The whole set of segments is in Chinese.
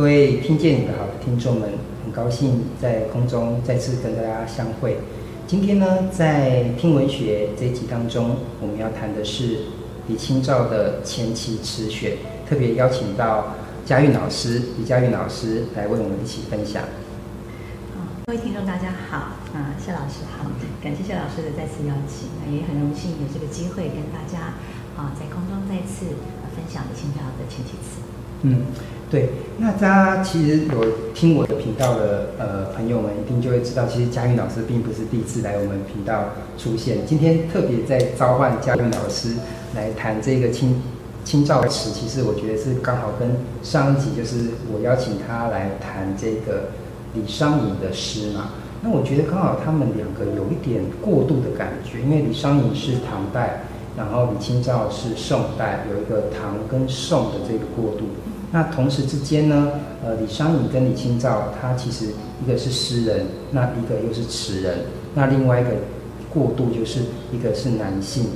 各位听见你的好的听众们，很高兴在空中再次跟大家相会。今天呢，在听文学这一集当中，我们要谈的是李清照的前期词选，特别邀请到佳韵老师李佳韵老师来为我们一起分享。各位听众大家好，啊，谢老师好，感谢谢老师的再次邀请，也很荣幸有这个机会跟大家啊在空中再次分享李清照的前期词。嗯，对，那大家其实有听我的频道的呃朋友们，一定就会知道，其实佳韵老师并不是第一次来我们频道出现。今天特别在召唤佳韵老师来谈这个清清照词，其实我觉得是刚好跟上一集就是我邀请他来谈这个李商隐的诗嘛。那我觉得刚好他们两个有一点过渡的感觉，因为李商隐是唐代，然后李清照是宋代，有一个唐跟宋的这个过渡。那同时之间呢，呃，李商隐跟李清照，他其实一个是诗人，那一个又是词人，那另外一个过渡就是一个是男性，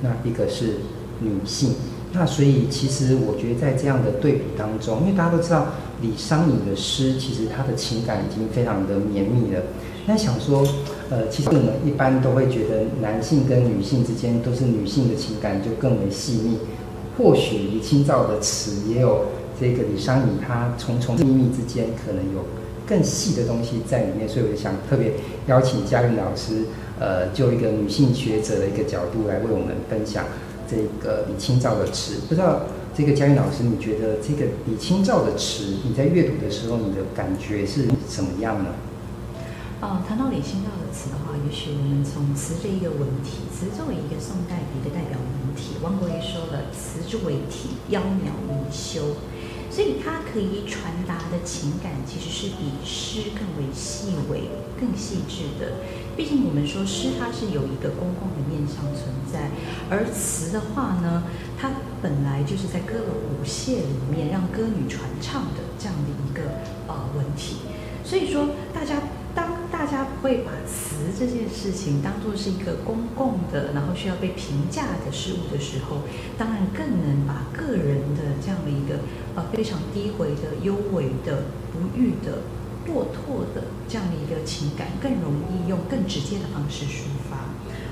那一个是女性。那所以其实我觉得在这样的对比当中，因为大家都知道李商隐的诗，其实他的情感已经非常的绵密了。那想说，呃，其实我们一般都会觉得男性跟女性之间都是女性的情感就更为细腻，或许李清照的词也有。这个李商隐他重重秘密之间可能有更细的东西在里面，所以我就想特别邀请佳韵老师，呃，就一个女性学者的一个角度来为我们分享这个李清照的词。不知道这个佳韵老师，你觉得这个李清照的词，你在阅读的时候，你的感觉是怎么样呢？啊，谈到李清照的词的话，也许我们从词这一个文体，词作为一个宋代的一个代表文体，王国维说了，词之为体，窈窕弥修。所以它可以传达的情感，其实是比诗更为细微、更细致的。毕竟我们说诗，它是有一个公共的面向存在，而词的话呢，它本来就是在歌的舞榭里面让歌女传唱的这样的一个呃文体。所以说，大家。当大家会把词这件事情当作是一个公共的，然后需要被评价的事物的时候，当然更能把个人的这样的呃非常低回的、幽微的、不遇的、落拓的这样的一个情感，更容易用更直接的方式抒发。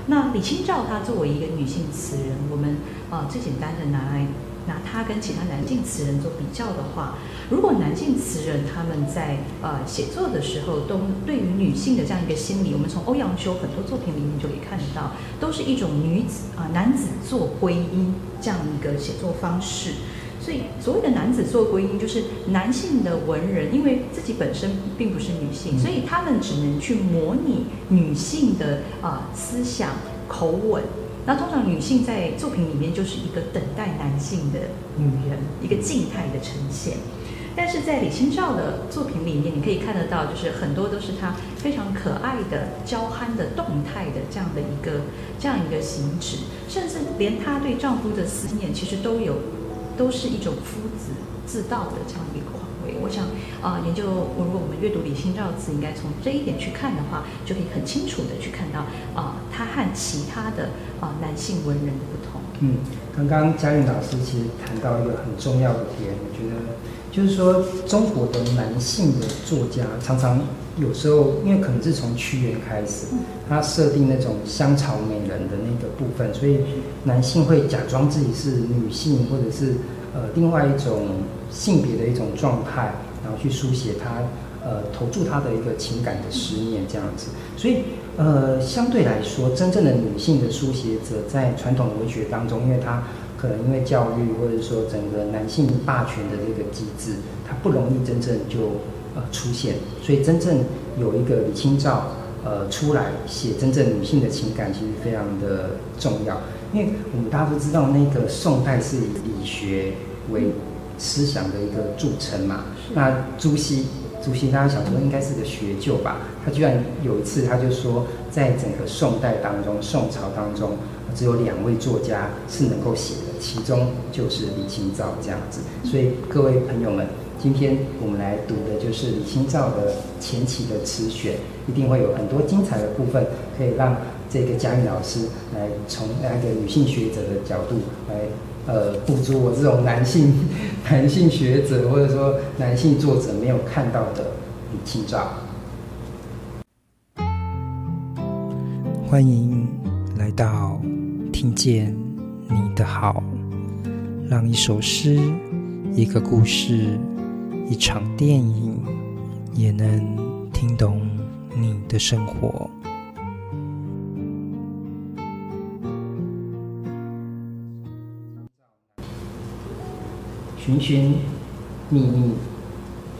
那李清照她作为一个女性词人，我们、呃、最简单的拿来。拿她跟其他男性词人做比较的话，如果男性词人他们在呃写作的时候，都对于女性的这样一个心理，我们从欧阳修很多作品里面就可以看到，都是一种女子啊、呃、男子作归因这样一个写作方式。所以所谓的男子做归因，就是男性的文人，因为自己本身并不是女性，所以他们只能去模拟女性的啊、呃、思想口吻。那通常女性在作品里面就是一个等待男性的女人，一个静态的呈现。但是在李清照的作品里面，你可以看得到，就是很多都是她非常可爱的、娇憨的、动态的这样的一个这样一个形式，甚至连她对丈夫的思念，其实都有，都是一种夫子自道的这样一个。我想啊、研究如果我们阅读李清照词，应该从这一点去看的话，就可以很清楚的去看到啊，他、和其他的啊、男性文人的不同。嗯，刚刚佳韵老师其实谈到一个很重要的点，我觉得就是说中国的男性的作家常常有时候，因为可能是从屈原开始，他设定那种香草美人的那个部分，所以男性会假装自己是女性，或者是。呃，另外一种性别的一种状态，然后去书写他，呃，投注他的一个情感的思念这样子。所以，呃，相对来说，真正的女性的书写者在传统文学当中，因为她可能因为教育或者说整个男性霸权的这个机制，她不容易真正就呃出现。所以，真正有一个李清照呃出来写真正女性的情感，其实非常的重要。因为我们大家都知道，那个宋代是以理学为思想的一个著称嘛。那朱熹，朱熹大家想说应该是个学究吧？他居然有一次他就说，在整个宋代当中，宋朝当中只有两位作家是能够写的，其中就是李清照这样子。所以各位朋友们，今天我们来读的就是李清照的前期的词选，一定会有很多精彩的部分可以让。这个佳韵老师来从那个女性学者的角度来呃，捕捉我这种男性男性学者或者说男性作者没有看到的女性照。欢迎来到听见你的好，让一首诗、一个故事、一场电影，也能听懂你的生活。寻寻觅觅，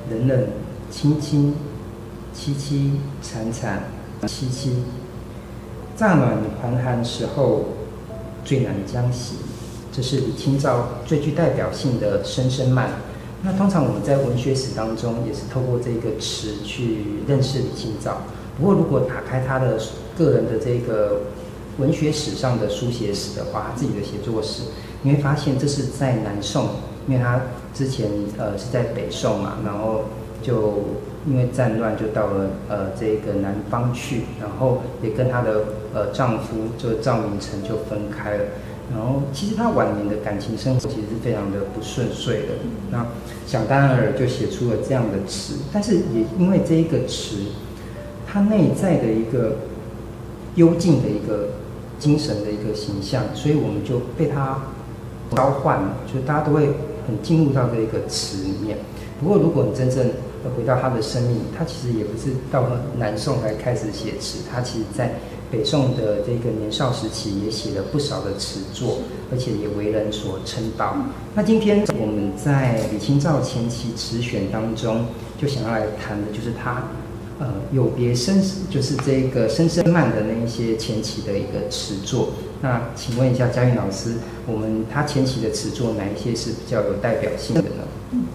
冷冷清清，凄凄惨惨戚戚。乍暖还寒时候，最难将息。这是李清照最具代表性的《声声慢》。那通常我们在文学史当中，也是透过这个词去认识李清照。不过，如果打开他的个人的这个文学史上的书写史的话，他自己的写作史，你会发现这是在南宋，因为他之前呃是在北宋嘛，然后就。因为战乱，就到了呃这个南方去，然后也跟她的呃丈夫就赵明诚就分开了。然后其实她晚年的感情生活其实是非常的不顺遂的。那想当然尔就写出了这样的词，但是也因为这一个词，它内在的一个幽静的一个精神的一个形象，所以我们就被它召唤了，就是大家都会很进入到这一个词里面。不过如果你真正回到他的生命，他其实也不是到了南宋才开始写词，他其实在北宋的这个年少时期也写了不少的词作，而且也为人所称道。那今天我们在李清照前期词选当中，就想要来谈的就是他呃有别生，就是这个声声慢的那一些前期的一个词作。那请问一下佳韵老师，我们他前期的词作哪一些是比较有代表性的呢？嗯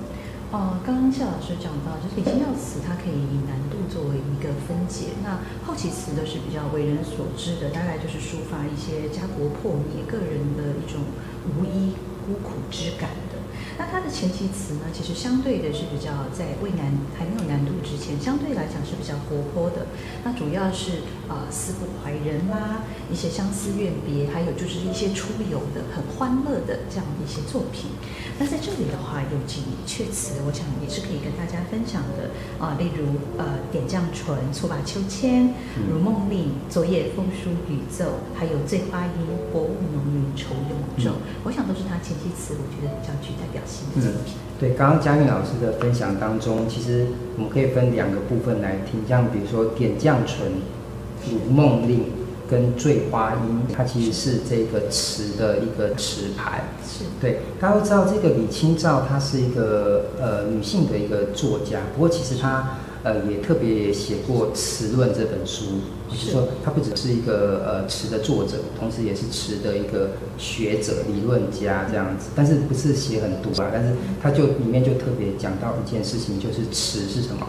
哦，刚刚谢老师讲到，就是李清照词，它可以以难度作为一个分解。那后期词都是比较为人所知的，大概就是抒发一些家国破灭、个人的一种无依孤苦之感。那它的前期词呢，其实相对的是比较在渭南还没有南渡之前，相对来讲是比较活泼的。那主要是啊、呃，思不怀人啦，一些相思怨别，还有就是一些出游的很欢乐的这样的一些作品。那在这里的话，有几阙词，我想也是可以跟大家分享的啊、例如呃，点绛唇，蹴罢秋千，如梦令，昨夜风疏雨骤，还有醉花阴，薄雾浓云愁永昼。我想都是他前期词，我觉得比较具代表嗯、对，刚刚佳韵老师的分享当中，其实我们可以分两个部分来听，像比如说点绛唇，如梦令。跟醉花阴，它其实是这个词的一个词牌。是对，大家都知道这个李清照，她是一个呃女性的一个作家。不过其实她呃也特别写过《词论》这本书，就是说他不只是一个呃词的作者，同时也是词的一个学者、理论家这样子。但是不是写很多啊？但是他就里面就特别讲到一件事情，就是词是什么？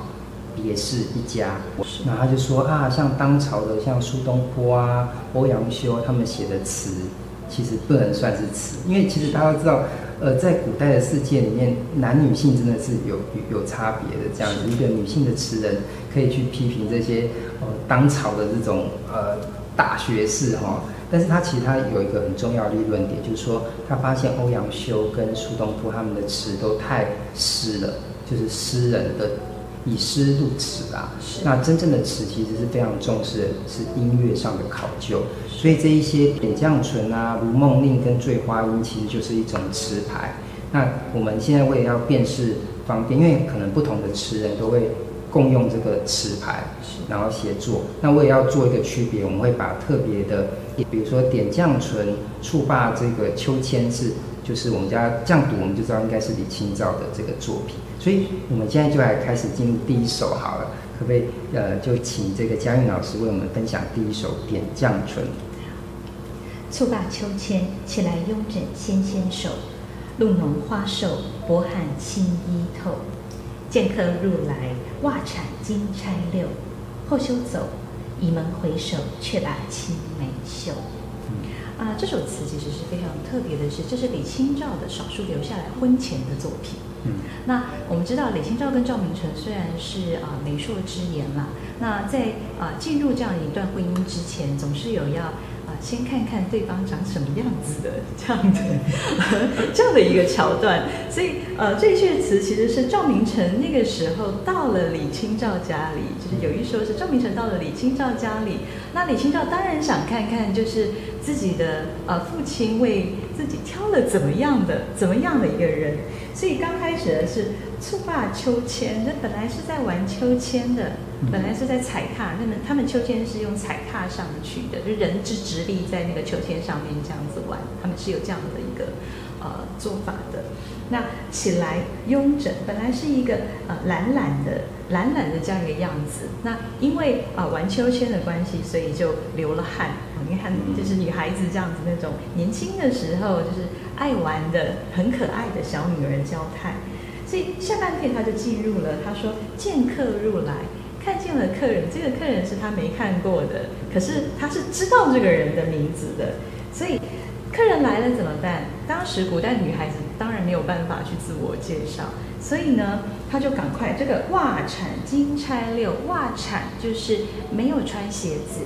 也是一家，那他就说啊，像当朝的像苏东坡啊、欧阳修他们写的词，其实不能算是词，因为其实大家都知道，呃，在古代的世界里面，男女性真的是有有，有差别的。这样子，一个女性的词人可以去批评这些呃当朝的这种呃大学士哈，但是他其实他有一个很重要的立论点，就是说他发现欧阳修跟苏东坡他们的词都太诗了，就是诗人的。以诗入词啊，那真正的词其实是非常重视的是音乐上的考究，所以这一些点绛唇啊、如梦令跟醉花阴，其实就是一种词牌。那我们现在为了要辨识方便，因为可能不同的词人都会共用这个词牌，然后写作。那我也要做一个区别，我们会把特别的，比如说点绛唇、蹴罢这个秋千是，就是我们家这样读，我们就知道应该是李清照的这个作品。所以，我们现在就来开始进入第一首好了，可不可以？呃，就请这个佳韵老师为我们分享第一首《点绛唇》。蹴罢秋千，起来慵枕纤纤手，露浓花瘦，薄汗轻衣透。见客入来，袜阐金钗溜。后休走，倚门回首，却把青梅嗅。啊，这首词其实是非常特别的是，是这是李清照的少数留下来婚前的作品。嗯，那我们知道李清照跟赵明诚虽然是啊媒妁之言啦，那在啊进入这样一段婚姻之前，总是有要啊，先看看对方长什么样子的这样的 这样的一个桥段。所以呃，这一阙词其实是赵明诚那个时候到了李清照家里，就是有一说是赵明诚到了李清照家里，那李清照当然想看看就是自己的呃父亲为自己挑了怎么样的怎么样的一个人，所以刚开始的是。蹴罢秋千，那本来是在玩秋千的，本来是在踩踏。那么他们秋千是用踩踏上去的，就人是直立在那个秋千上面这样子玩。他们是有这样的一个呃做法的。那起来慵整，本来是一个呃懒懒的懒懒的这样一个样子。那因为啊、呃、玩秋千的关系，所以就流了汗。你看，就是女孩子这样子那种年轻的时候，就是爱玩的很可爱的小女儿娇态。所以下半片他就进入了，他说见客入来，看见了客人，这个客人是他没看过的，可是他是知道这个人的名字的。所以客人来了怎么办？当时古代女孩子当然没有办法去自我介绍，所以呢，他就赶快这个袜铲金钗六，袜铲就是没有穿鞋子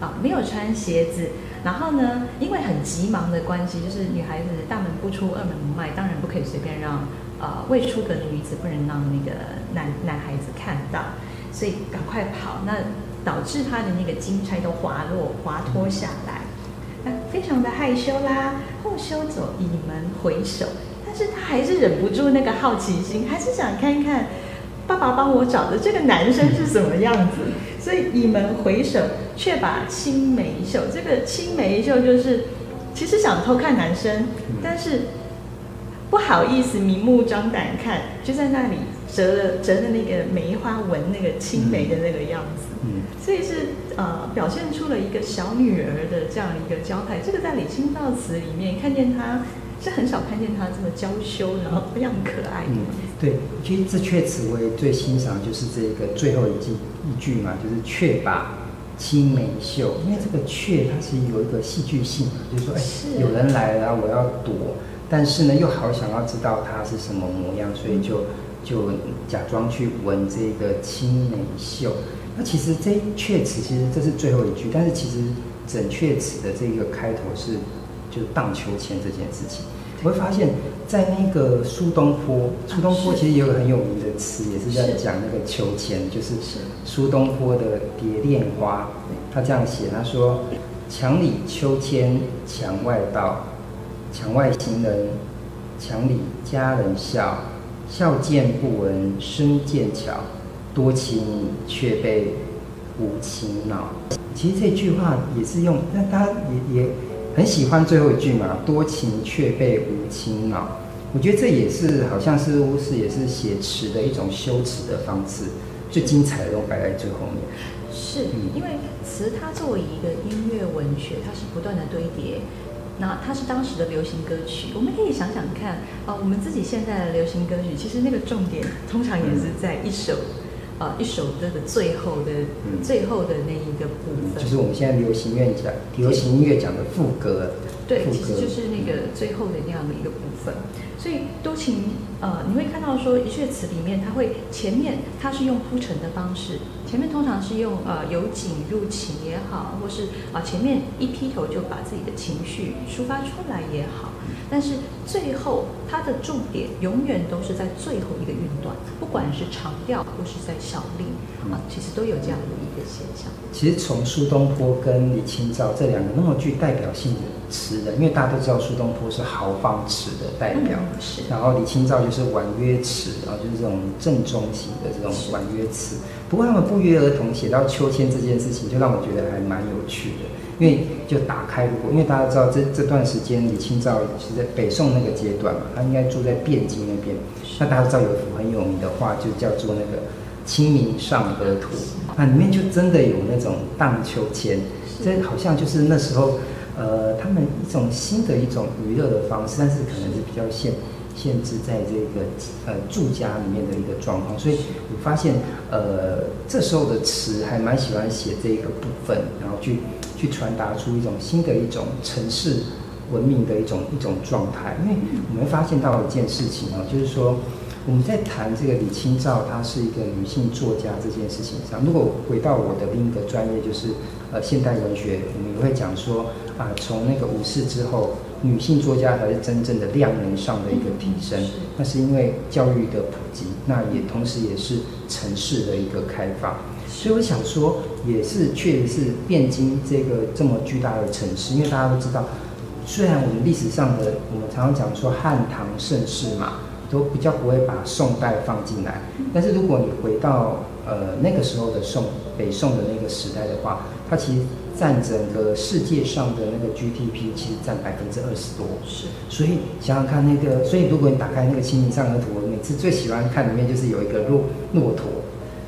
啊，没有穿鞋子。然后呢，因为很急忙的关系，就是女孩子大门不出二门不迈，当然不可以随便让。呃，未出阁的女子不能让那个男男孩子看到，所以赶快跑，那导致他的那个金钗都滑落滑脱下来，那非常的害羞啦。后羞走，倚门回首，但是他还是忍不住那个好奇心，还是想看看爸爸帮我找的这个男生是什么样子，所以倚门回首，却把青梅嗅。这个青梅嗅就是其实想偷看男生，但是。不好意思，明目张胆看，就在那里折了折的那个梅花纹，那个青梅的那个样子，嗯，所以是呃表现出了一个小女儿的这样一个交态。这个在李清照词里面看见她是很少看见她这么娇羞，然后非常可爱。嗯，对，其实这阙词我也最欣赏就是这个最后一句一句嘛，就是却把青梅秀，因为这个雀它是有一个戏剧性嘛，就是说哎，有人来了，我要躲。但是呢，又好想要知道它是什么模样，所以就就假装去闻这个青梅秀。那其实这阙词其实这是最后一句，但是其实整阙词的这个开头是就荡秋千这件事情。我会发现，在那个苏东坡，苏东坡其实有个很有名的词，也是在讲那个秋千，就是苏东坡的《蝶恋花》，他这样写，他说：“墙里秋千墙外道。”墙外行人，墙里佳人笑，笑渐不闻声渐悄，多情却被无情恼。其实这句话也是用，那大家也也很喜欢最后一句嘛，多情却被无情恼。我觉得这也是好像是巫师也是写词的一种修辞的方式，最精彩的都摆在最后面。是，因为词它作为一个音乐文学，它是不断的堆叠。那它是当时的流行歌曲，我们可以想想看啊、呃，我们自己现在的流行歌曲，其实那个重点通常也是在一首，啊、呃、一首歌的最后的、嗯、最后的那一个部分，就是我们现在流行乐讲流行音乐讲的副歌，对，其实就是那个最后的那样的一个部分。所以多情，呃，你会看到说一阙词里面，它会前面它是用铺陈的方式，前面通常是用呃由景入情也好，或是啊、呃、前面一劈头就把自己的情绪抒发出来也好，但是最后它的重点永远都是在最后一个韵段，不管是长调或是在小令啊，其实都有这样的一个现象。其实从苏东坡跟李清照这两个那么具代表性的词的，因为大家都知道苏东坡是豪放词的代表。嗯是，然后李清照就是婉约词，然后就是这种正宗型的这种婉约词。不过他们不约而同写到秋千这件事情，就让我觉得还蛮有趣的。因为就打开，如果因为大家知道这这段时间李清照是在北宋那个阶段嘛，他应该住在汴京那边。那大家知道有一幅很有名的画，就叫做那个《清明上河图》，那里面就真的有那种荡秋千，这好像就是那时候。呃，他们一种新的一种娱乐的方式，但是可能是比较限限制在这个呃住家里面的一个状况，所以我发现呃这时候的词还蛮喜欢写这个部分，然后去去传达出一种新的一种城市文明的一种一种状态，因为我们发现到一件事情啊，就是说我们在谈这个李清照，她是一个女性作家这件事情上，如果回到我的另一个专业，就是呃现代文学，我们也会讲说啊，从那个五四之后，女性作家才是真正的量能上的一个提升，那是因为教育的普及，那也同时也是城市的一个开放，所以我想说，也是确实是汴京这个这么巨大的城市，因为大家都知道，虽然我们历史上的我们常常讲说汉唐盛世嘛。都比较不会把宋代放进来，但是如果你回到呃那个时候的宋北宋的那个时代的话，它其实占整个世界上的那个 GDP 其实占百分之二十多。是，所以想想看那个，所以如果你打开那个《清明上河图》，我每次最喜欢看里面就是有一个骆骆驼，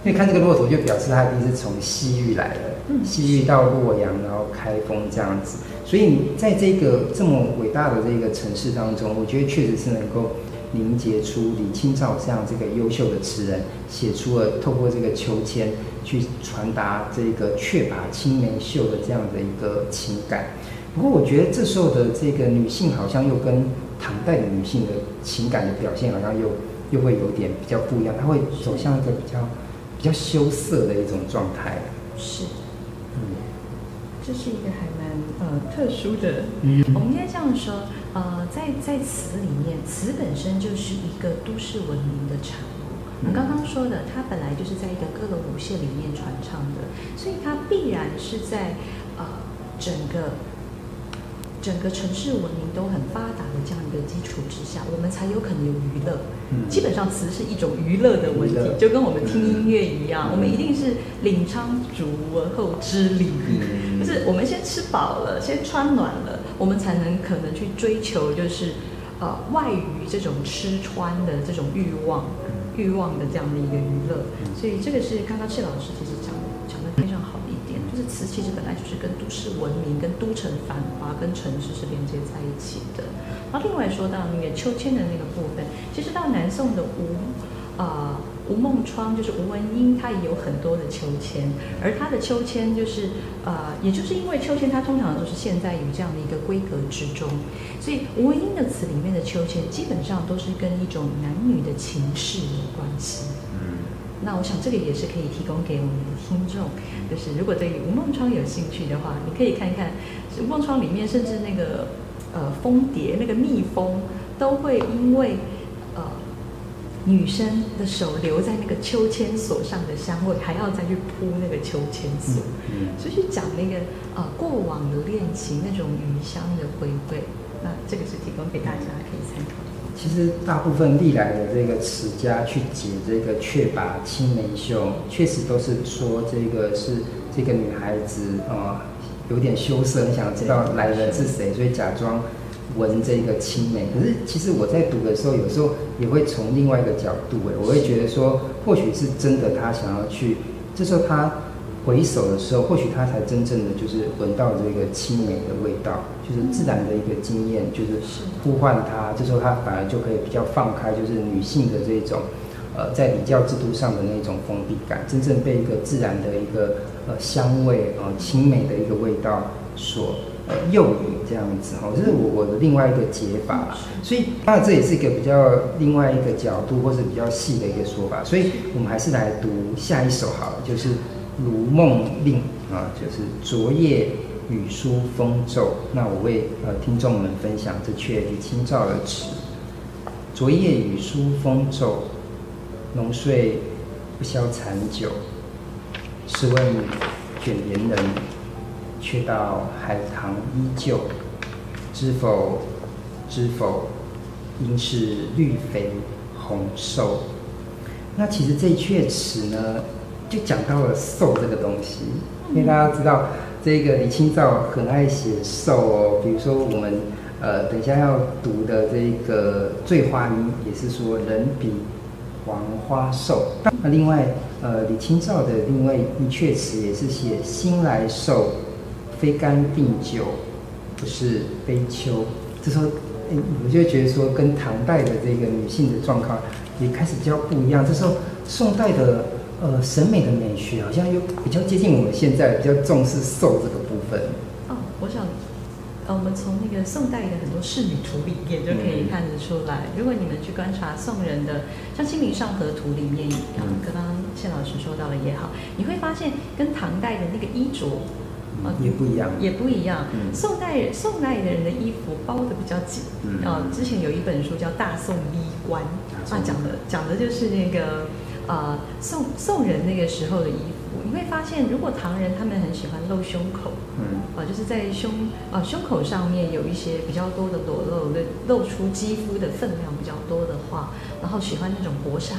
因为看这个骆驼就表示它一定是从西域来的，西域到洛阳，然后开封这样子。所以你在这个这么伟大的这个城市当中，我觉得确实是能够。凝结出李清照这样这个优秀的词人，写出了透过这个秋千去传达这个却把青梅嗅的这样的一个情感。不过，我觉得这时候的这个女性好像又跟唐代的女性的情感的表现好像又又会有点比较不一样，她会走向一个比较比较羞涩的一种状态。是，嗯，这是一个还蛮呃特殊的。嗯，我们应该这样说。呃，在在词里面，词本身就是一个都市文明的产物。我刚刚说的，它本来就是在一个歌楼舞榭里面传唱的，所以它必然是在呃整个。整个城市文明都很发达的这样一个基础之下，我们才有可能有娱乐。嗯、基本上词是一种娱乐的文体，就跟我们听音乐一样，嗯、我们一定是领昌足而后知礼，嗯、就是我们先吃饱了，先穿暖了，我们才能可能去追求，就是呃外于这种吃穿的这种欲望、欲望的这样的一个娱乐。所以这个是刚刚谢老师其实讲讲的非常好的一点。就是词其实本来就是跟都市文明、跟都城繁华、跟城市是连接在一起的。然后另外说到那个秋千的那个部分，其实到南宋的吴啊吴梦窗，就是吴文英，他也有很多的秋千，而他的秋千就是啊、呃，也就是因为秋千它通常都是现在有这样的一个规格之中，所以吴文英的词里面的秋千基本上都是跟一种男女的情事有关系。嗯。那我想这个也是可以提供给我们的听众，就是如果对于吴梦窗有兴趣的话，你可以看看吴梦窗里面，甚至那个呃蜂蝶、那个蜜蜂，都会因为呃女生的手留在那个秋千索上的香味，还要再去铺那个秋千索，所以去讲那个呃过往的恋情那种余香的回味。那这个是提供给大家可以参考。其实大部分历来的这个词家去解这个“却把青梅嗅”，确实都是说这个是这个女孩子啊、呃、有点羞涩，你想知道来人是谁，所以假装闻这个青梅。可是其实我在读的时候，有时候也会从另外一个角度，哎，我会觉得说，或许是真的，他想要去，这时候他。回首的时候，或许他才真正的就是闻到这个青梅的味道，就是自然的一个经验，就是呼唤他。这时候他反而就可以比较放开，就是女性的这种，呃，在礼教制度上的那种封闭感，真正被一个自然的一个呃香味啊、呃、青梅的一个味道所呃诱引这样子哈。这是我我的另外一个解法，所以当然这也是一个比较另外一个角度，或是比较细的一个说法。所以我们还是来读下一首好了，就是。《如梦令》啊，就是昨夜雨疏风骤。那我为呃听众们分享这阙李清照的词。昨夜雨疏风骤，浓睡不消残酒。试问卷帘人，却道海棠依旧。知否？知否？应是绿肥红瘦。那其实这一阙词呢？就讲到了瘦这个东西，因为大家知道这个李清照很爱写瘦哦，比如说我们呃等一下要读的这个《醉花阴》也是说人比黄花瘦。那另外呃李清照的另外一阙词也是写兴来瘦，非干定酒，不是悲秋。这时候哎，我就觉得说跟唐代的这个女性的状况也开始比较不一样。这时候宋代的。呃，审美的美学好像又比较接近我们现在比较重视瘦这个部分。哦，我想呃，我们从那个宋代的很多仕女图里面就可以看得出来。如果你们去观察宋人的，像《清明上河图》里面，刚刚谢老师说到了也好，你会发现跟唐代的那个衣着。也不一样，也不一样。嗯、宋代人，宋代的人的衣服包的比较紧。嗯、啊，之前有一本书叫《大宋衣冠》，啊，讲的讲的就是那个呃宋宋人那个时候的衣服。你会发现，如果唐人他们很喜欢露胸口，嗯，啊、呃，就是在胸啊、呃、胸口上面有一些比较多的裸露的露出肌肤的分量比较多的话，然后喜欢那种薄纱。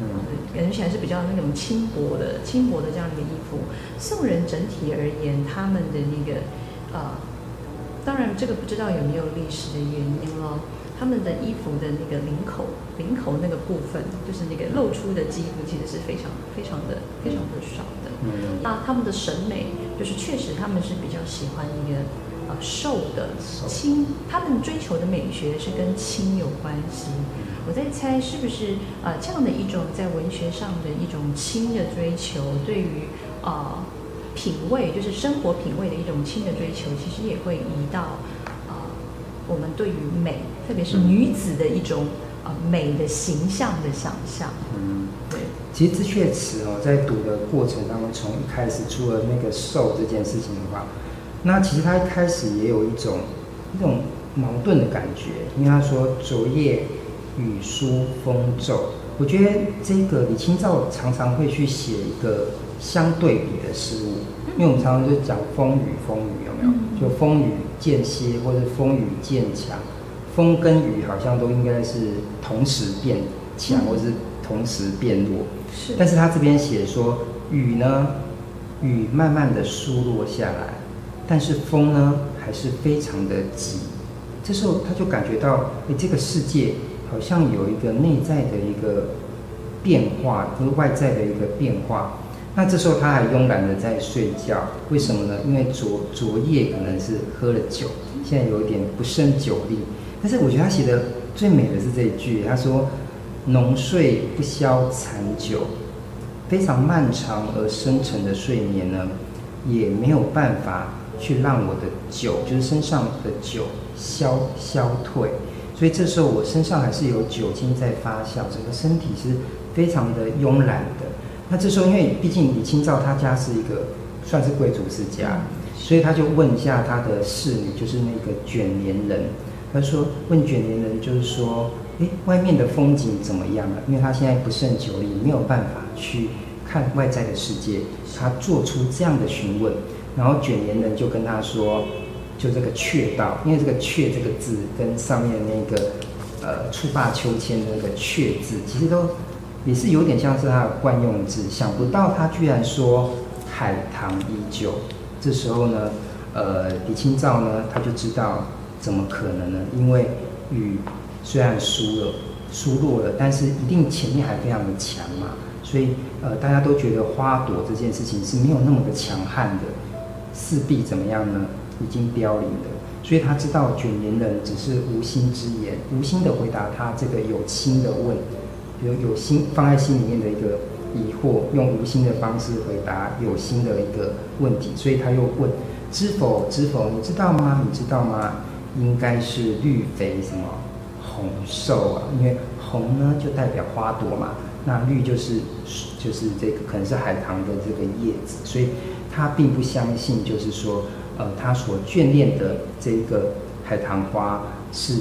嗯，感觉起来是比较那种轻薄的、轻薄的这样的一个衣服。宋人整体而言，他们的那个，呃，当然这个不知道有没有历史的原因咯。他们的衣服的那个领口、领口那个部分，就是那个露出的肌肤，其实是非常、非常的、非常的少的。嗯，那他们的审美，就是确实他们是比较喜欢一个呃瘦的、轻，他们追求的美学是跟轻有关系。我在猜，是不是呃这样的一种在文学上的一种轻的追求，对于呃品味，就是生活品味的一种轻的追求，其实也会移到呃我们对于美，特别是女子的一种呃美的形象的想象。嗯，对。其实这确词哦，在读的过程当中，从一开始出了那个瘦这件事情的话，那其实他一开始也有一种一种矛盾的感觉，因为他说昨夜。雨疏风骤，我觉得这个李清照常常会去写一个相对比的事物，因为我们常常就讲风雨，风雨有没有？就风雨渐歇，或者风雨渐强，风跟雨好像都应该是同时变强，或是同时变弱。是，但是他这边写说雨呢，雨慢慢的疏落下来，但是风呢还是非常的急。这时候他就感觉到，哎，这个世界。好像有一个内在的一个变化，和外在的一个变化。那这时候他还慵懒的在睡觉，为什么呢？因为昨昨夜可能是喝了酒，现在有点不胜酒力。但是我觉得他写的最美的是这一句，他说：“浓睡不消残酒，非常漫长而深沉的睡眠呢，也没有办法去让我的酒，就是身上的酒消消退。”所以这时候我身上还是有酒精在发酵，整个身体是非常的慵懒的。那这时候，因为毕竟李清照他家是一个算是贵族世家，所以他就问一下他的侍女，就是那个卷帘人。他说：“问卷帘人，就是说，诶，外面的风景怎么样了？因为他现在不胜酒力，没有办法去看外在的世界。他做出这样的询问，然后卷帘人就跟他说。”就这个阙道，因为这个阙这个字跟上面那个呃蹴罢秋千的那个阙字，其实都也是有点像是他的惯用字。想不到他居然说海棠依旧。这时候呢，呃，李清照呢，他就知道怎么可能呢？因为雨虽然输了、输落了，但是一定前面还非常的强嘛。所以呃，大家都觉得花朵这件事情是没有那么的强悍的，势必怎么样呢？已经凋零了，所以他知道卷帘人只是无心之言，无心的回答他这个有心的问，比如有心放在心里面的一个疑惑，用无心的方式回答有心的一个问题，所以他又问：知否？知否？你知道吗？你知道吗？应该是绿肥什么红瘦啊？因为红呢就代表花朵嘛，那绿就是就是这个可能是海棠的这个叶子，所以他并不相信，就是说。呃，他所眷恋的这个海棠花是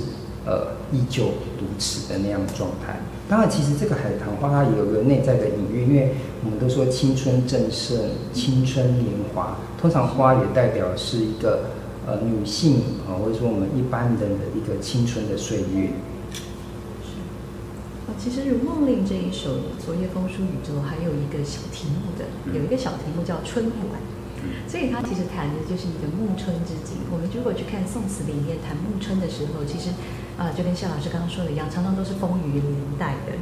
呃依旧如此的那样的状态。当然，其实这个海棠花它有个内在的隐喻，因为我们都说青春正盛、青春年华，通常花也代表是一个呃女性啊、或者说我们一般人的一个青春的岁月。是，其实《如梦令》这一首《昨夜风疏雨骤》还有一个小题目的，有一个小题目叫《春晚》。所以他其实谈的就是一个暮春之景。我们如果去看宋词里面谈暮春的时候，其实啊、就跟谢老师刚刚说的一样，常常都是风雨连带的。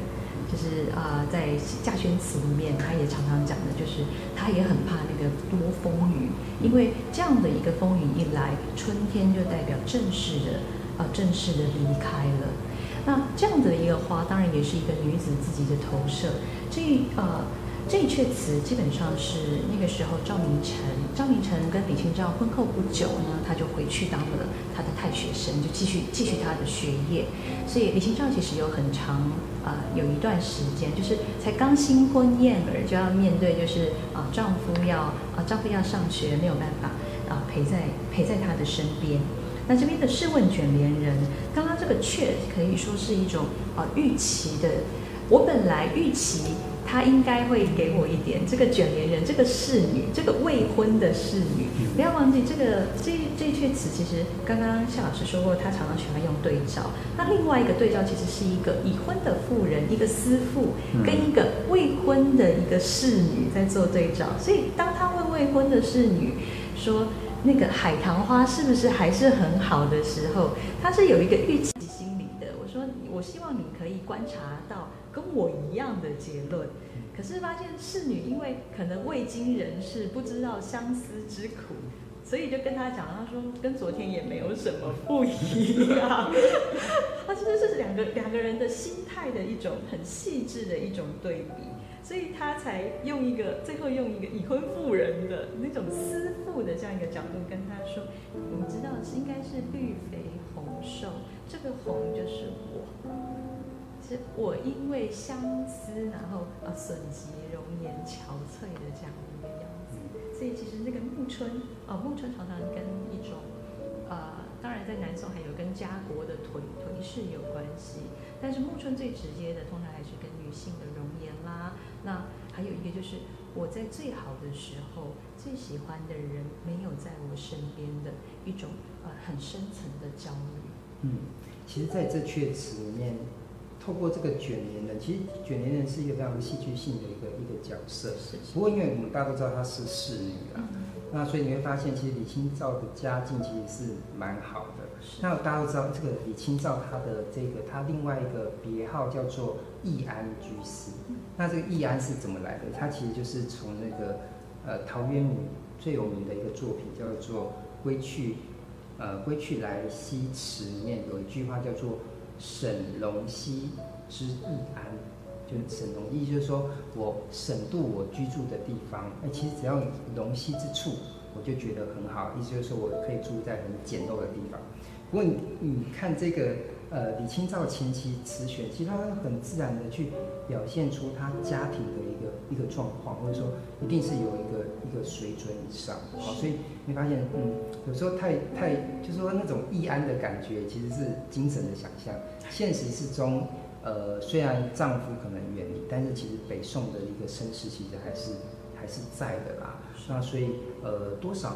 就是啊、在稼轩词里面，他也常常讲的，就是他也很怕那个多风雨，因为这样的一个风雨一来，春天就代表正式的啊、正式的离开了。那这样的一个花，当然也是一个女子自己的投射。这啊。呃这一阙词基本上是那个时候赵明诚，赵明诚跟李清照婚后不久呢，他就回去当了他的太学生，就继续继续他的学业。所以李清照其实有很长啊、有一段时间就是才刚新婚燕尔就要面对，就是啊、丈夫要啊、丈夫要上学没有办法啊、陪在陪在他的身边。那这边的试问卷帘人，刚刚这个阙可以说是一种啊、预期的，我本来预期。他应该会给我一点这个卷帘人，这个侍女，这个未婚的侍女，不要忘记这个这这阙词。其实刚刚夏老师说过，他常常喜欢用对照。那另外一个对照，其实是一个已婚的妇人，一个思妇，跟一个未婚的一个侍女在做对照。所以当他问未婚的侍女说：“那个海棠花是不是还是很好的时候？”他是有一个预期心理的。我说：“我希望你可以观察到。”跟我一样的结论，可是发现侍女因为可能未经人事，不知道相思之苦，所以就跟他讲，他说跟昨天也没有什么不一样。他其实是两个两个人的心态的一种很细致的一种对比，所以他才用一个最后用一个已婚妇人的那种思妇的这样一个角度跟他说，你知道是应该是绿肥红瘦，这个红就是我。是我因为相思，然后啊损及容颜憔悴的这样的一个样子，所以其实那个暮春呃，暮春常常跟一种呃，当然在南宋还有跟家国的颓颓势有关系，但是暮春最直接的，通常还是跟女性的容颜啦。那还有一个就是我在最好的时候，最喜欢的人没有在我身边的一种呃很深层的焦虑。嗯，其实在这阙词里面。透过这个卷帘人，其实卷帘人是一个非常戏剧性的一个一个角色。不过，因为我们大家都知道她是侍女啊，那所以你会发现，其实李清照的家境其实是蛮好的。那大家都知道，这个李清照她的这个她另外一个别号叫做易安居士。那这个易安是怎么来的？她其实就是从那个呃陶渊明最有名的一个作品叫做《归去》，呃《归去来兮辞》里面有一句话叫做。沈龙溪之易安，就沈龙溪，就是说我省度我居住的地方，哎，其实只要龙溪之处，我就觉得很好。意思就是说我可以住在很简陋的地方。不过你你看这个呃李清照前期词选，其实他很自然的去表现出他家庭的一个一个状况，或者说一定是有一个一个水准以上。好，所以你发现嗯，有时候太太就是说那种易安的感觉，其实是精神的想象。现实之中，呃，虽然丈夫可能远离，但是其实北宋的一个声势其实还是还是在的啦。那所以呃，多少。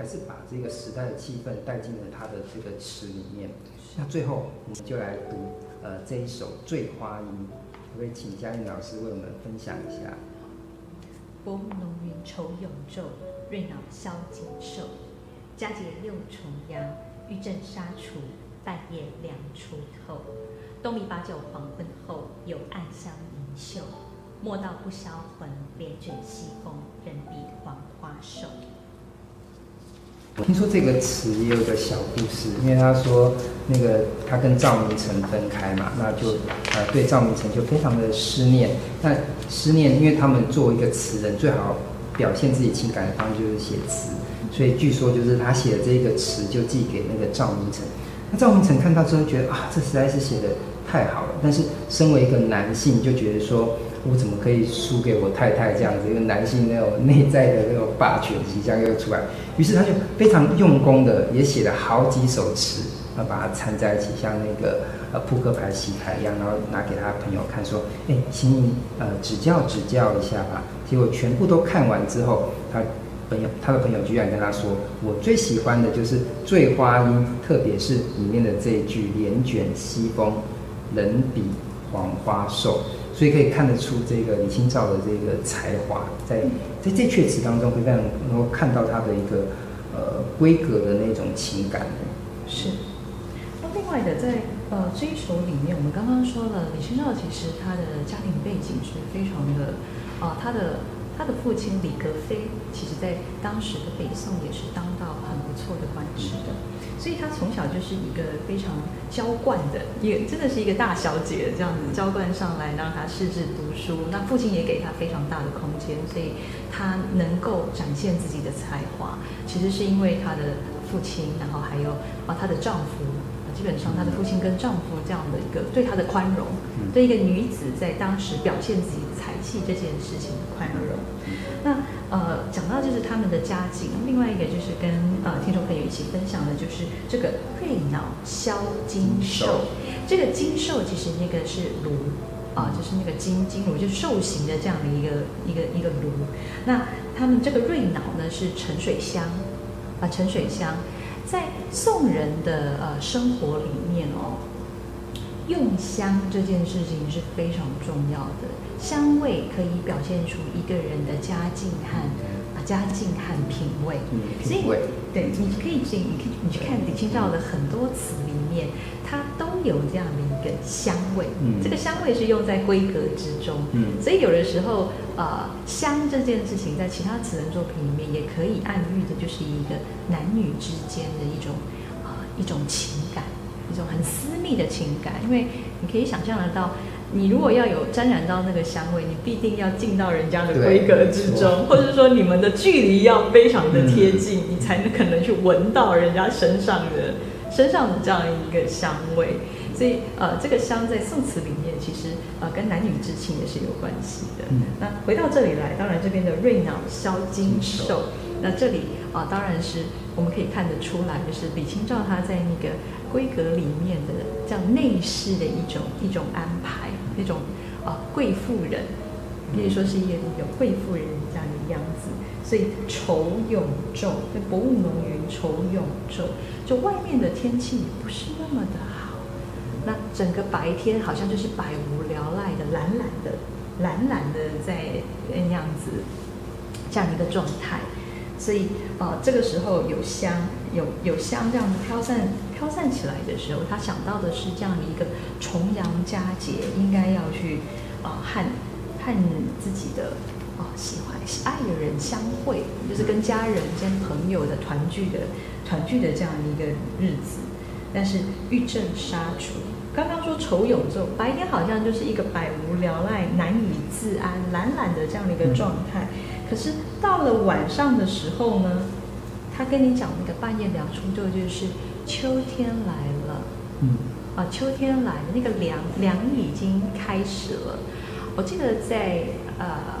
还是把这个时代的气氛带进了他的这个词里面。那最后我们就来读呃这一首《醉花阴》，可不可以请嘉韵老师为我们分享一下？薄暮浓云愁永昼，瑞脑消锦绣。佳节六重阳，玉枕纱厨，半夜凉初透。东篱把酒黄昏后，有暗香盈袖。莫道不销魂，帘卷西风，人比黄花瘦。听说这个词也有个小故事，因为他说那个他跟赵明诚分开嘛，那就呃对赵明诚就非常的思念。那思念，因为他们作为一个词人，最好表现自己情感的方式就是写词，所以据说就是他写的这个词就寄给那个赵明诚。那赵明诚看到之后觉得啊，这实在是写的太好了，但是身为一个男性就觉得说。我怎么可以输给我太太这样子？一个男性那种内在的那种霸权即将又出来，于是他就非常用功的也写了好几首词，啊，把它掺在一起，像那个呃扑克牌、洗牌一样，然后拿给他朋友看，说：“哎，请你呃指教指教一下吧。”结果全部都看完之后，他朋友他的朋友居然跟他说：“我最喜欢的就是《醉花阴》，特别是里面的这一句‘帘卷西风，人比黄花瘦’。”所以可以看得出这个李清照的这个才华，在在这阙词当中会让能够看到他的一个呃闺阁的那种情感。是。那另外的在呃这一首里面，我们刚刚说了，李清照其实他的家庭背景是非常的啊，他的他的父亲李格非，其实在当时的北宋也是当到很不错的官职的，所以她从小就是一个非常娇惯的，也真的是一个大小姐这样子娇惯上来，让她识字读书。那父亲也给她非常大的空间，所以她能够展现自己的才华，其实是因为她的父亲，然后还有啊她的丈夫。基本上，她的父亲跟丈夫这样的一个对她的宽容，对一个女子在当时表现自己的才气这件事情的宽容。那呃，讲到就是他们的家境，另外一个就是跟呃听众朋友一起分享的，就是这个瑞脑销金兽。这个金兽其实那个是炉啊，就是那个金金炉，就是兽形的这样的一个一个一个炉。那他们这个瑞脑呢是沉水香啊，沉水香。在宋人的呃生活里面哦，用香这件事情是非常重要的。香味可以表现出一个人的家境和啊家境和品味。嗯，品味。对，你可以进你可以你去看李清照的很多词里面，它都有这样的一个香味。嗯，这个香味是用在规格之中。嗯，所以有的时候。呃，香这件事情在其他词人作品里面也可以暗喻的，就是一个男女之间的一种啊、呃、一种情感，一种很私密的情感。因为你可以想象得到，你如果要有沾染到那个香味，你必定要进到人家的规格之中，或者说你们的距离要非常的贴近，嗯、你才能可能去闻到人家身上的身上的这样一个香味。所以，呃，这个香在宋词里面，其实呃跟男女之情也是有关系的。嗯、那回到这里来，当然这边的瑞脑销金兽，那这里啊、呃，当然是我们可以看得出来，就是李清照她在那个闺阁里面的这样内饰的一种一种安排，那种啊、呃、贵妇人，可以说是一个有贵妇人这样的样子。所以愁永昼，那薄雾浓云，愁永昼，就外面的天气也不是那么的。那整个白天好像就是百无聊赖的，懒懒的，懒懒的在那样子这样一个状态，所以啊、呃，这个时候有香，有有香这样飘散飘散起来的时候，他想到的是这样的一个重阳佳节，应该要去啊、呃、和和自己的啊、喜欢喜爱的人相会，就是跟家人跟朋友的团聚的团聚的这样一个日子。但是欲正杀除，刚刚说愁永昼，白天好像就是一个百无聊赖、难以自安、懒懒的这样的一个状态。可是到了晚上的时候呢，他跟你讲那个半夜凉初昼，就是秋天来了。嗯，啊，秋天来了，那个凉凉已经开始了。我记得在呃。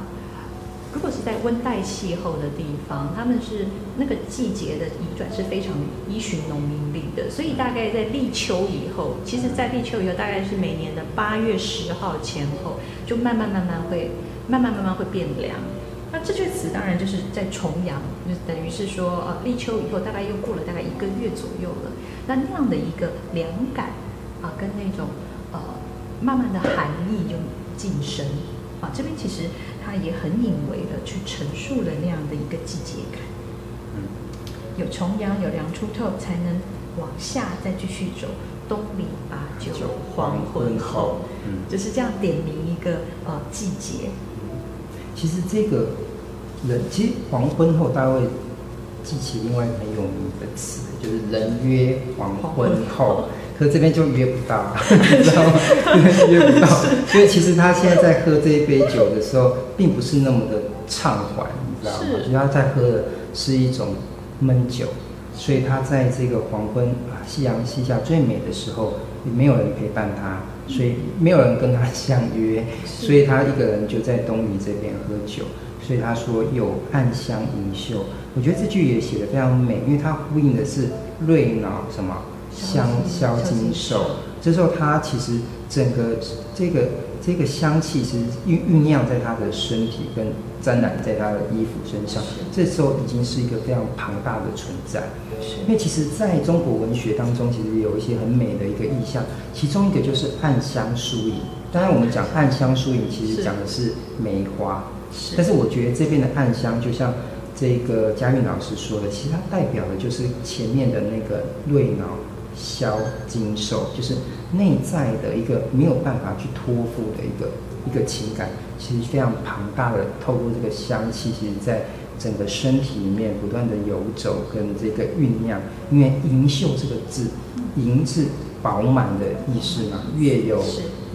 如果是在温带气候的地方，他们是那个季节的移转是非常依循农民历的，所以大概在立秋以后，其实，在立秋以后，大概是每年的八月十号前后，就慢慢慢慢会慢慢慢慢会变凉。那这句词当然就是在重阳，就等于是说，呃，立秋以后大概又过了大概一个月左右了。那那样的一个凉感啊，跟那种呃慢慢的寒意就晋升啊，这边其实。他也很隐微的去陈述了那样的一个季节感，嗯，有重阳，有凉初透，才能往下再继续走。东篱八九黄昏后，嗯，就是这样点名一个呃季节。其实这个人，其实黄昏后，大家会记起另外一个很有名的词，就是人约黄昏后。可这边就约不到，你知道吗？约不到，所以其实他现在在喝这一杯酒的时候，并不是那么的畅怀，你知道吗？主要在喝的是一种闷酒，所以他在这个黄昏啊，夕阳西下最美的时候，也没有人陪伴他，所以没有人跟他相约，所以他一个人就在东篱这边喝酒。所以他说有暗香盈袖，我觉得这句也写得非常美，因为它呼应的是瑞脑什么？香消金兽，这时候它其实整个这个这个香气其实酝酝酿在他的身体跟沾染在他的衣服身上，这时候已经是一个非常庞大的存在。因为其实在中国文学当中，其实有一些很美的一个意象，其中一个就是暗香疏影。当然，我们讲暗香疏影，其实讲的是梅花，但是我觉得这边的暗香就像这个佳韵老师说的，其实它代表的就是前面的那个瑞脑。销金兽就是内在的一个没有办法去托付的一个一个情感，其实非常庞大的，透过这个香气，其实在整个身体里面不断的游走跟这个酝酿。因为银秀这个字，银字饱满的意思嘛，月有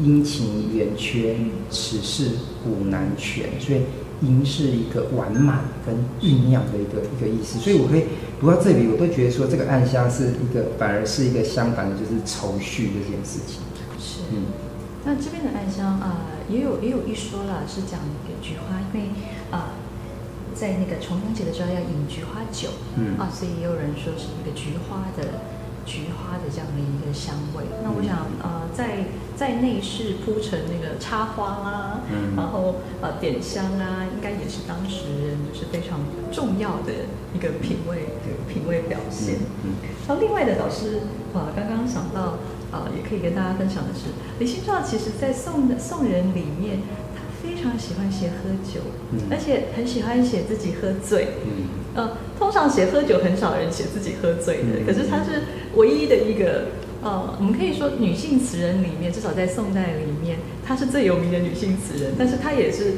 阴晴圆缺，此事古难全，所以盈是一个完满跟酝酿的一个一个意思。所以我可以读到这里，我都觉得说这个暗香是一个，反而是一个相反的，就是愁绪这件事情。是，嗯，那这边的暗香啊。呃也有也有一说了，是讲那个菊花，因为啊、呃，在那个重阳节的时候要饮菊花酒，嗯啊，所以也有人说是一个菊花的菊花的这样的一个香味。那我想啊、呃，在在内室铺成那个插花啦，嗯，然后呃点香啊，应该也是当时人就是非常重要的一个品味品味表现。嗯，然后另外的老师啊，刚刚想到。啊，也可以跟大家分享的是，李清照其实在宋的宋人里面，他非常喜欢写喝酒，嗯、而且很喜欢写自己喝醉。嗯，呃，通常写喝酒很少人写自己喝醉的，嗯、可是他是唯一的一个，呃，我们可以说女性词人里面，至少在宋代里面，她是最有名的女性词人，但是她也是。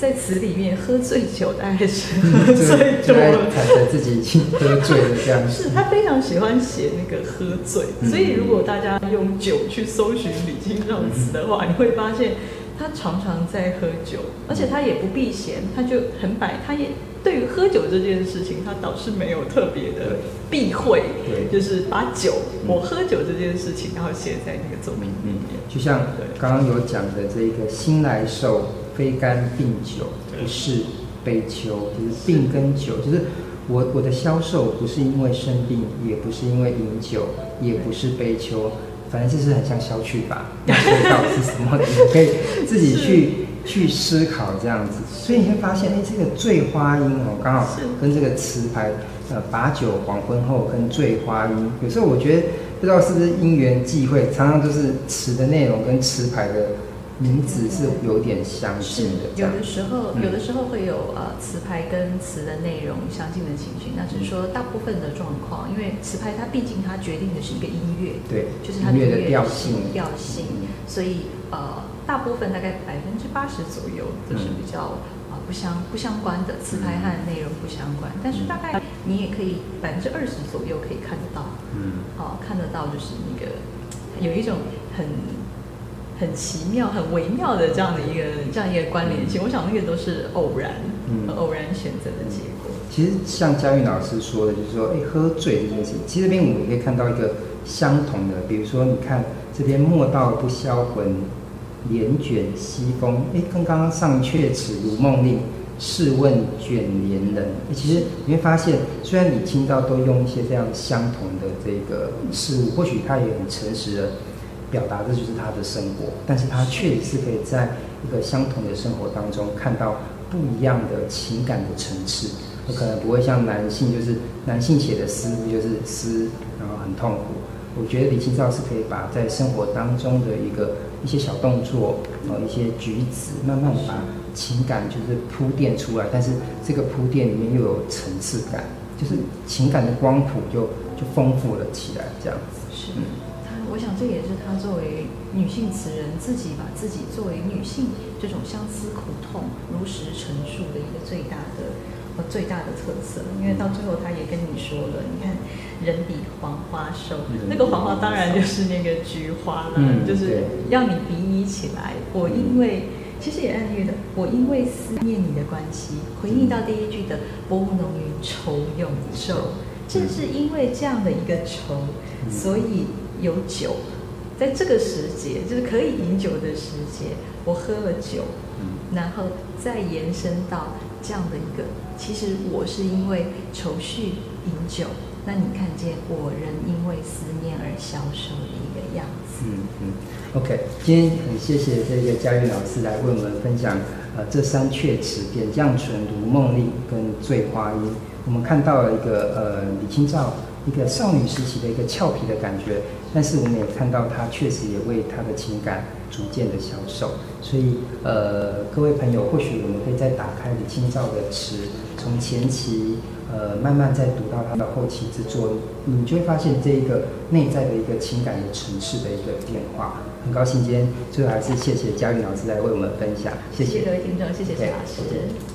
在词里面喝醉酒，大概是喝醉多了，才觉自己已经喝醉了这样。是他非常喜欢写那个喝醉，所以如果大家用酒去搜寻李清照词的话，你会发现他常常在喝酒，而且他也不避嫌，他就很摆，他也对于喝酒这件事情，他倒是没有特别的避讳，对，就是把酒，嗯、我喝酒这件事情，然后写在那个作品里面。就像刚刚有讲的这个新来寿。非干病酒，不是悲秋，就是病跟酒，就是我我的消瘦不是因为生病，也不是因为饮酒，也不是悲秋，反正就是很像消去法。那味道是什么？你可以自己去去思考这样子。所以你会发现，哎，这个醉花阴哦，刚好跟这个词牌，呃，把酒黄昏后跟醉花阴，有时候我觉得不知道是不是因缘际会，常常就是词的内容跟词牌的。名字是有点相近的，有的时候，有的时候会有呃词牌跟词的内容相近的情形，那只是说大部分的状况，因为词牌它毕竟它决定的是一个音乐，对，就是它的音乐的调性，调性，所以呃大部分大概百分之八十左右都是比较不相不相关的，词牌和内容不相关，但是大概你也可以百分之二十左右可以看得到，嗯，好、呃、看得到就是那个有一种很。很奇妙、很微妙的这样的一个这样一个关联性，我想那个都是偶然，嗯，偶然选择的结果。其实像佳韵老师说的，就是说，哎，喝醉这件事情，其实这边我们可以看到一个相同的，比如说，你看这边莫道不销魂，帘卷西风，哎，跟刚刚上阙词如梦令，试问卷帘人。其实你会发现，虽然你听到都用一些这样相同的这个事物，或许他也很诚实的。表达的就是他的生活，但是他确实是可以在一个相同的生活当中看到不一样的情感的层次，我可能不会像男性，就是男性写的诗就是诗，然后很痛苦。我觉得李清照是可以把在生活当中的一个一些小动作，然后一些举止，慢慢把情感就是铺垫出来，但是这个铺垫里面又有层次感，就是情感的光谱就就丰富了起来，这样子。是。嗯我想这也是她作为女性词人自己把自己作为女性这种相思苦痛如实陈述的一个最大的呃最大的特色。因为到最后她也跟你说了，你看人比黄花瘦，那个黄花当然就是那个菊花了，嗯、就是要你比拟起来。我因为其实也暗喻的，我因为思念你的关系，回应到第一句的薄雾浓云愁永昼，正是因为这样的一个愁，所以。有酒，在这个时节，就是可以饮酒的时节，我喝了酒，嗯、然后再延伸到这样的一个，其实我是因为愁绪饮酒，那你看见我人因为思念而消瘦的一个样子。嗯嗯，OK，今天很谢谢这个佳韵老师来为我们分享，呃，这三阙词《点绛唇》《如梦令》跟《醉花阴》，我们看到了一个呃李清照。一个少女时期的一个俏皮的感觉，但是我们也看到他确实也为他的情感逐渐的消瘦。所以，呃，各位朋友，或许我们可以再打开李清照的词，从前期，呃，慢慢再读到他的后期之作，你就会发现这一个内在的一个情感的层次的一个变化。很高兴今天最后还是谢谢嘉云老师来为我们分享，谢谢，各位听众，谢谢谢老师。